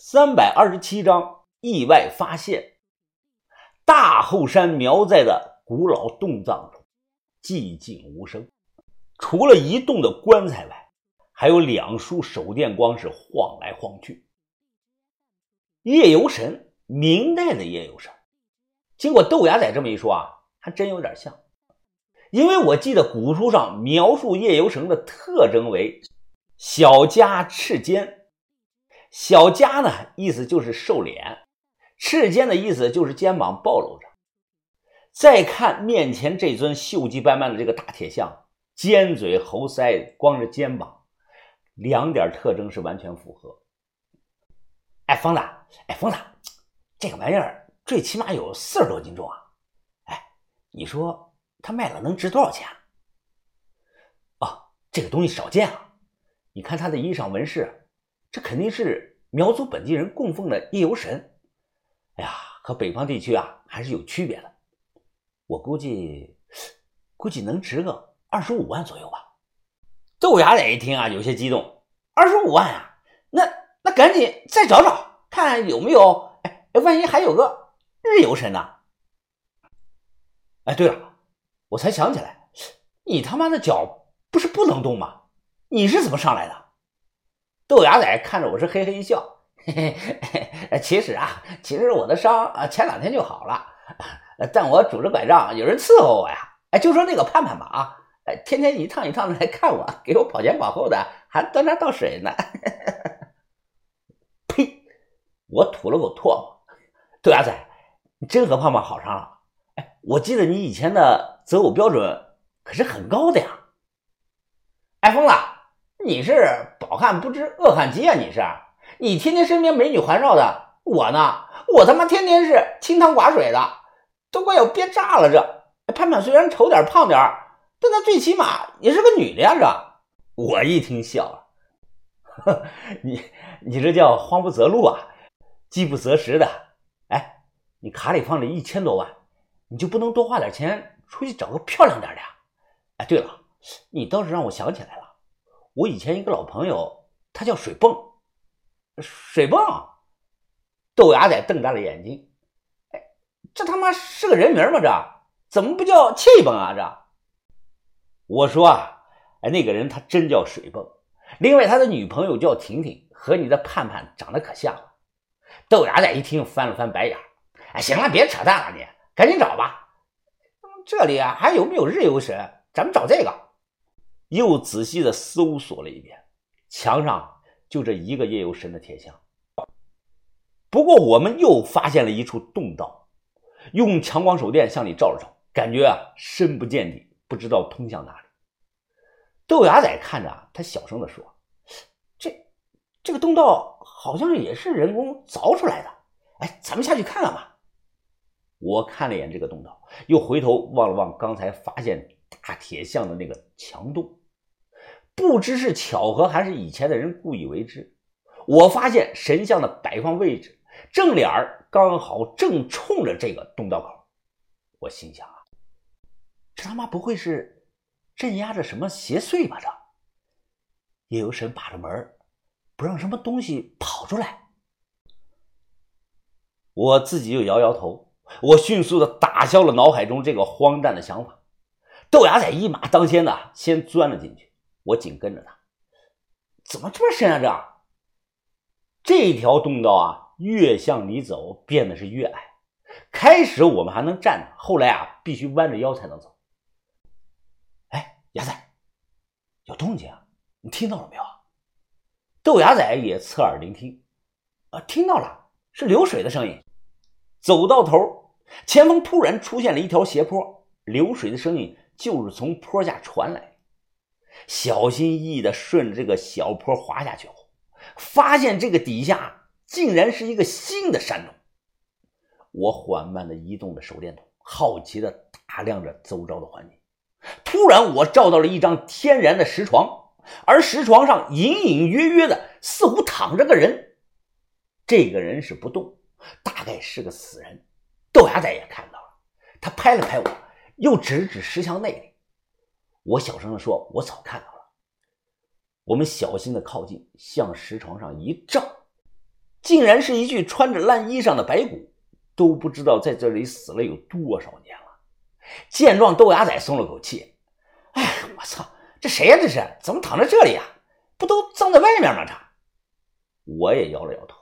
三百二十七章意外发现。大后山苗寨的古老洞葬中，寂静无声，除了一动的棺材外，还有两束手电光是晃来晃去。夜游神，明代的夜游神。经过豆芽仔这么一说啊，还真有点像，因为我记得古书上描述夜游神的特征为小家赤肩。小家呢，意思就是瘦脸；赤肩的意思就是肩膀暴露着。再看面前这尊锈迹斑斑的这个大铁像，尖嘴猴腮，光着肩膀，两点特征是完全符合。哎，疯子，哎，疯子，这个玩意儿最起码有四十多斤重啊！哎，你说他卖了能值多少钱？哦，这个东西少见啊！你看他的衣裳纹饰。这肯定是苗族本地人供奉的夜游神，哎呀，和北方地区啊还是有区别的。我估计，估计能值个二十五万左右吧。豆芽仔一听啊，有些激动，二十五万啊，那那赶紧再找找，看有没有，哎，万一还有个日游神呢？哎，对了，我才想起来，你他妈的脚不是不能动吗？你是怎么上来的？豆芽仔看着我是嘿嘿一笑，嘿嘿嘿，其实啊，其实我的伤啊前两天就好了，但我拄着拐杖，有人伺候我呀。哎，就说那个盼盼吧啊，哎，天天一趟一趟的来看我，给我跑前跑后的，还端茶倒水呢。呸！我吐了口唾沫。豆芽仔，你真和胖胖好上了。哎，我记得你以前的择偶标准可是很高的呀。哎，疯子。你是饱汉不知饿汉饥啊！你是，你天天身边美女环绕的，我呢，我他妈天天是清汤寡水的，都快要憋炸了。这盼盼虽然丑点胖点但她最起码也是个女的呀！这我一听笑了，你你这叫慌不择路啊，饥不择食的。哎，你卡里放着一千多万，你就不能多花点钱出去找个漂亮点的？哎，对了，你倒是让我想起来了。我以前一个老朋友，他叫水泵，水泵，豆芽仔瞪大了眼睛，哎，这他妈是个人名吗？这怎么不叫气泵啊？这，我说啊，哎，那个人他真叫水泵，另外他的女朋友叫婷婷，和你的盼盼长得可像了。豆芽仔一听，翻了翻白眼，哎，行了，别扯淡了，你赶紧找吧。这里啊，还有没有日游神？咱们找这个。又仔细的搜索了一遍，墙上就这一个夜游神的铁像。不过我们又发现了一处洞道，用强光手电向里照了照，感觉啊深不见底，不知道通向哪里。豆芽仔看着啊，他小声的说：“这这个洞道好像也是人工凿出来的，哎，咱们下去看看吧。”我看了一眼这个洞道，又回头望了望刚才发现大铁像的那个墙洞。不知是巧合还是以前的人故意为之，我发现神像的摆放位置正脸刚好正冲着这个洞道口。我心想啊，这他妈不会是镇压着什么邪祟吧？这夜游神把着门，不让什么东西跑出来。我自己又摇摇头，我迅速的打消了脑海中这个荒诞的想法。豆芽仔一马当先的先钻了进去。我紧跟着他，怎么这么深啊？这这条洞道啊，越向里走，变得是越矮。开始我们还能站着，后来啊，必须弯着腰才能走。哎，牙仔，有动静啊！你听到了没有？豆芽仔也侧耳聆听，啊，听到了，是流水的声音。走到头，前方突然出现了一条斜坡，流水的声音就是从坡下传来。小心翼翼地顺着这个小坡滑下去后，发现这个底下竟然是一个新的山洞。我缓慢地移动着手电筒，好奇地打量着周遭的环境。突然，我照到了一张天然的石床，而石床上隐隐约约的似乎躺着个人。这个人是不动，大概是个死人。豆芽仔也看到了，他拍了拍我，又指指石墙内里。我小声的说：“我早看到了。”我们小心的靠近，向石床上一照，竟然是一具穿着烂衣裳的白骨，都不知道在这里死了有多少年了。见状，豆芽仔松了口气：“哎，我操，这谁呀？这是怎么躺在这里呀？不都葬在外面吗？这……”我也摇了摇头：“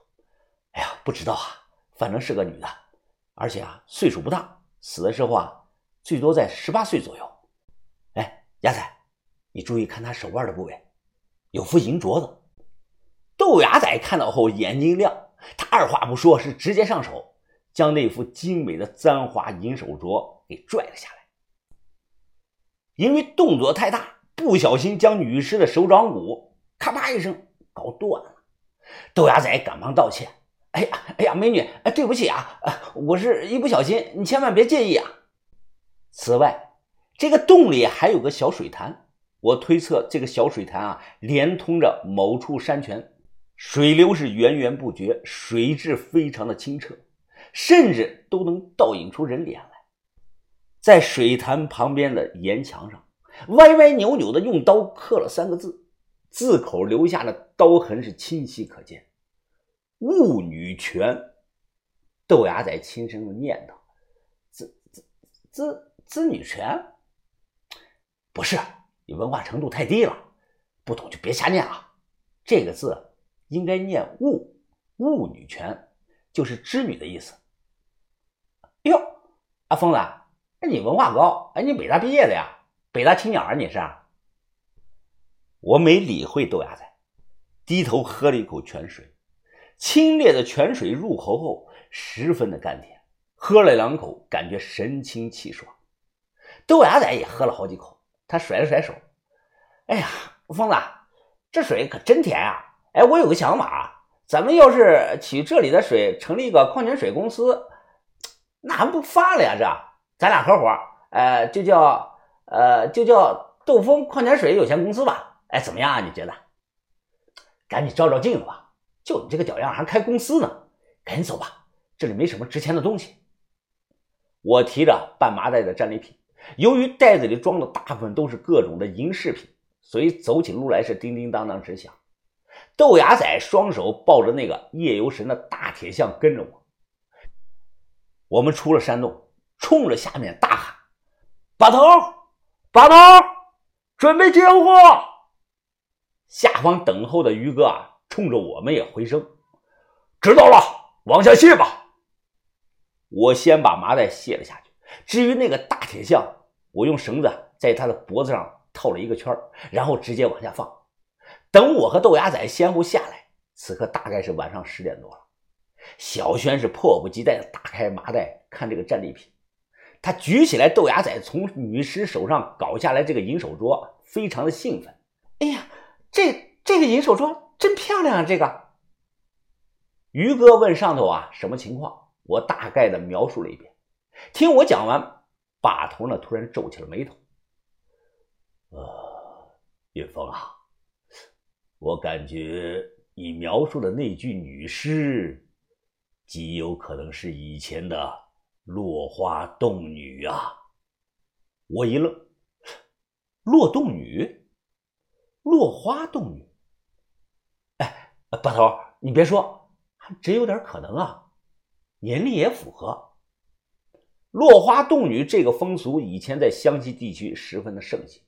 哎呀，不知道啊，反正是个女的，而且啊，岁数不大，死的时候啊，最多在十八岁左右。哎，芽仔，你注意看他手腕的部位，有副银镯子。”豆芽仔看到后眼睛亮，他二话不说，是直接上手将那副精美的簪花银手镯给拽了下来。因为动作太大，不小心将女尸的手掌骨咔吧一声搞断了。豆芽仔赶忙道歉：“哎呀，哎呀，美女，哎，对不起啊，我是一不小心，你千万别介意啊。”此外，这个洞里还有个小水潭，我推测这个小水潭啊，连通着某处山泉。水流是源源不绝，水质非常的清澈，甚至都能倒映出人脸来。在水潭旁边的岩墙上，歪歪扭扭的用刀刻了三个字，字口留下的刀痕是清晰可见。戊女泉，豆芽仔轻声的念叨：“子子子子女泉，不是你文化程度太低了，不懂就别瞎念了。这个字。”应该念戊，戊女泉，就是织女的意思。哟，阿疯子，哎，你文化高，哎，你北大毕业的呀？北大青鸟啊，你是？我没理会豆芽仔，低头喝了一口泉水，清冽的泉水入口后十分的甘甜，喝了两口，感觉神清气爽。豆芽仔也喝了好几口，他甩了甩手，哎呀，疯子，这水可真甜啊！哎，我有个想法，咱们要是取这里的水成立一个矿泉水公司，那还不发了呀？这咱俩合伙，呃，就叫呃，就叫豆风矿泉水有限公司吧？哎，怎么样啊？你觉得？赶紧照照镜子吧！就你这个屌样，还开公司呢？赶紧走吧，这里没什么值钱的东西。我提着半麻袋的战利品，由于袋子里装的大部分都是各种的银饰品，所以走起路来是叮叮当当直响。豆芽仔双手抱着那个夜游神的大铁像跟着我。我们出了山洞，冲着下面大喊：“把头，把头，准备接货！”下方等候的于哥啊，冲着我们也回声：“知道了，往下卸吧。”我先把麻袋卸了下去。至于那个大铁像，我用绳子在他的脖子上套了一个圈然后直接往下放。等我和豆芽仔先后下来，此刻大概是晚上十点多了。小轩是迫不及待的打开麻袋看这个战利品，他举起来豆芽仔从女尸手上搞下来这个银手镯，非常的兴奋。哎呀，这这个银手镯真漂亮啊！这个于哥问上头啊什么情况？我大概的描述了一遍。听我讲完，把头呢突然皱起了眉头。呃，云峰啊。我感觉你描述的那具女尸，极有可能是以前的落花洞女啊！我一愣，落洞女，落花洞女。哎，把头，你别说，还真有点可能啊，年龄也符合。落花洞女这个风俗以前在湘西地区十分的盛行，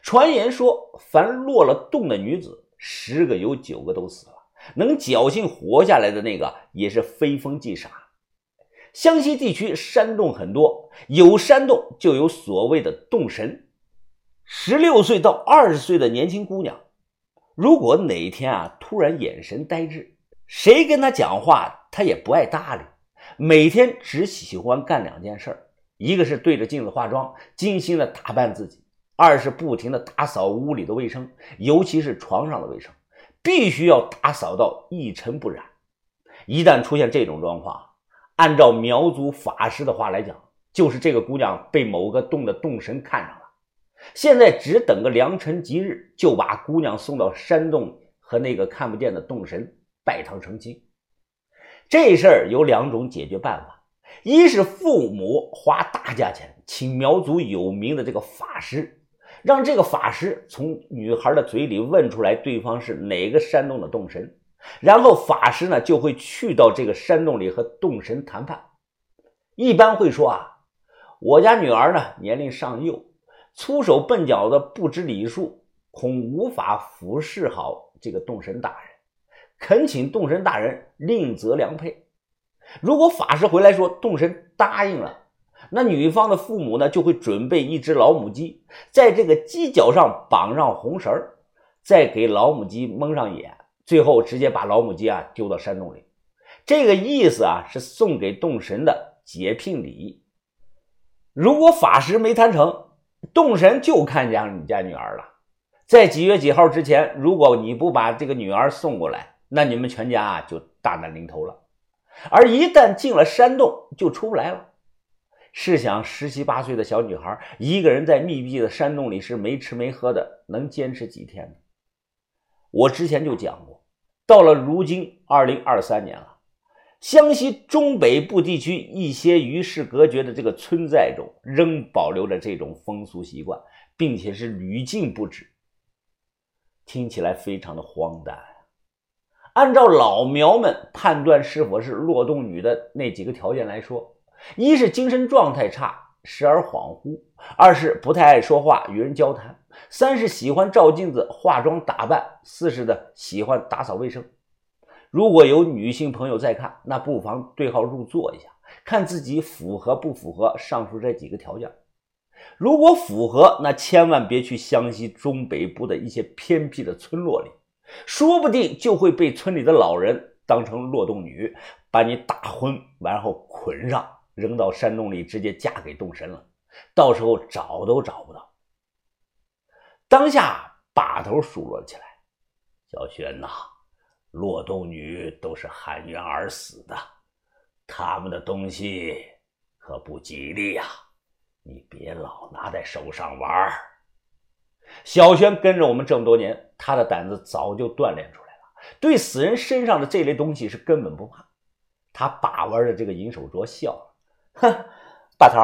传言说，凡落了洞的女子。十个有九个都死了，能侥幸活下来的那个也是非疯即傻。湘西地区山洞很多，有山洞就有所谓的洞神。十六岁到二十岁的年轻姑娘，如果哪天啊突然眼神呆滞，谁跟她讲话她也不爱搭理，每天只喜欢干两件事一个是对着镜子化妆，精心的打扮自己。二是不停的打扫屋里的卫生，尤其是床上的卫生，必须要打扫到一尘不染。一旦出现这种状况，按照苗族法师的话来讲，就是这个姑娘被某个洞的洞神看上了。现在只等个良辰吉日，就把姑娘送到山洞和那个看不见的洞神拜堂成亲。这事儿有两种解决办法：一是父母花大价钱请苗族有名的这个法师。让这个法师从女孩的嘴里问出来对方是哪个山洞的洞神，然后法师呢就会去到这个山洞里和洞神谈判，一般会说啊，我家女儿呢年龄尚幼，粗手笨脚的不知礼数，恐无法服侍好这个洞神大人，恳请洞神大人另择良配。如果法师回来说洞神答应了，那女方的父母呢就会准备一只老母鸡，在这个鸡脚上绑上红绳再给老母鸡蒙上眼。最后直接把老母鸡啊丢到山洞里，这个意思啊是送给洞神的解聘礼。如果法师没谈成，洞神就看上你家女儿了。在几月几号之前，如果你不把这个女儿送过来，那你们全家啊就大难临头了。而一旦进了山洞，就出不来了。试想，十七八岁的小女孩一个人在密闭的山洞里是没吃没喝的，能坚持几天呢？我之前就讲过。到了如今，二零二三年了，湘西中北部地区一些与世隔绝的这个村寨中，仍保留着这种风俗习惯，并且是屡禁不止。听起来非常的荒诞。按照老苗们判断是否是落洞女的那几个条件来说，一是精神状态差，时而恍惚；二是不太爱说话，与人交谈。三是喜欢照镜子、化妆打扮；四是的喜欢打扫卫生。如果有女性朋友在看，那不妨对号入座一下，看自己符合不符合上述这几个条件。如果符合，那千万别去湘西中北部的一些偏僻的村落里，说不定就会被村里的老人当成落洞女，把你打昏，然后捆上，扔到山洞里，直接嫁给洞神了。到时候找都找不到。当下把头数落起来：“小轩呐，落洞女都是含冤而死的，他们的东西可不吉利呀！你别老拿在手上玩。”小轩跟着我们这么多年，他的胆子早就锻炼出来了，对死人身上的这类东西是根本不怕。他把玩着这个银手镯笑了：“哼，把头，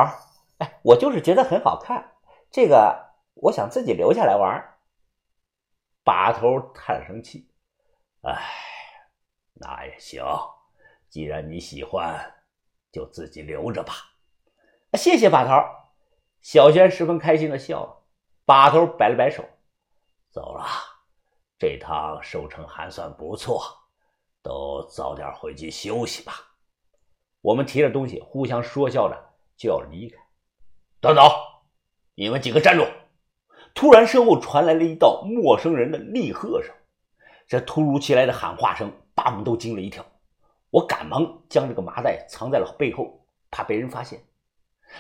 哎，我就是觉得很好看，这个。”我想自己留下来玩。把头叹声气：“哎，那也行。既然你喜欢，就自己留着吧。”谢谢把头。小轩十分开心的笑了。把头摆了摆手：“走了，这趟收成还算不错，都早点回去休息吧。”我们提着东西，互相说笑着就要离开。等等，你们几个站住！突然，身后传来了一道陌生人的厉喝声。这突如其来的喊话声把我们都惊了一跳。我赶忙将这个麻袋藏在了背后，怕被人发现。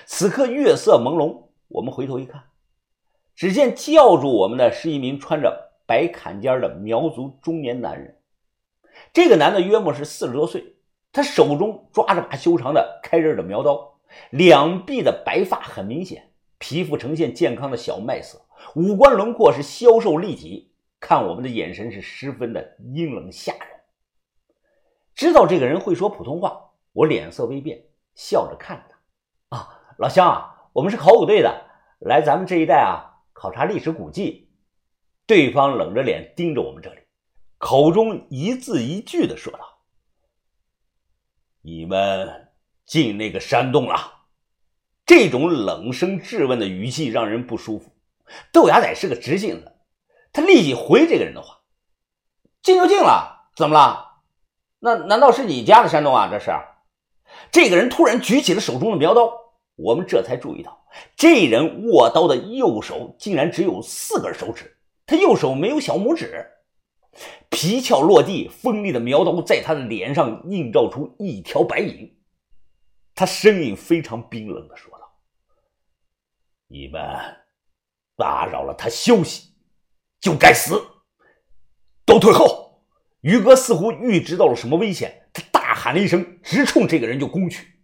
此刻月色朦胧，我们回头一看，只见叫住我们的是一名穿着白坎肩的苗族中年男人。这个男的约莫是四十多岁，他手中抓着把修长的开刃的苗刀，两臂的白发很明显，皮肤呈现健康的小麦色。五官轮廓是消瘦立体，看我们的眼神是十分的阴冷吓人。知道这个人会说普通话，我脸色微变，笑着看他。啊，老乡啊，我们是考古队的，来咱们这一带啊考察历史古迹。对方冷着脸盯着我们这里，口中一字一句的说道：“你们进那个山洞了。”这种冷声质问的语气让人不舒服。豆芽仔是个直性子，他立即回这个人的话：“进就进了，怎么了？那难道是你家的山洞啊？这是。”这个人突然举起了手中的苗刀，我们这才注意到，这人握刀的右手竟然只有四根手指，他右手没有小拇指。皮鞘落地，锋利的苗刀在他的脸上映照出一条白影。他声音非常冰冷的说道：“你们。”打扰了他休息，就该死！都退后！于哥似乎预知到了什么危险，他大喊了一声，直冲这个人就攻去。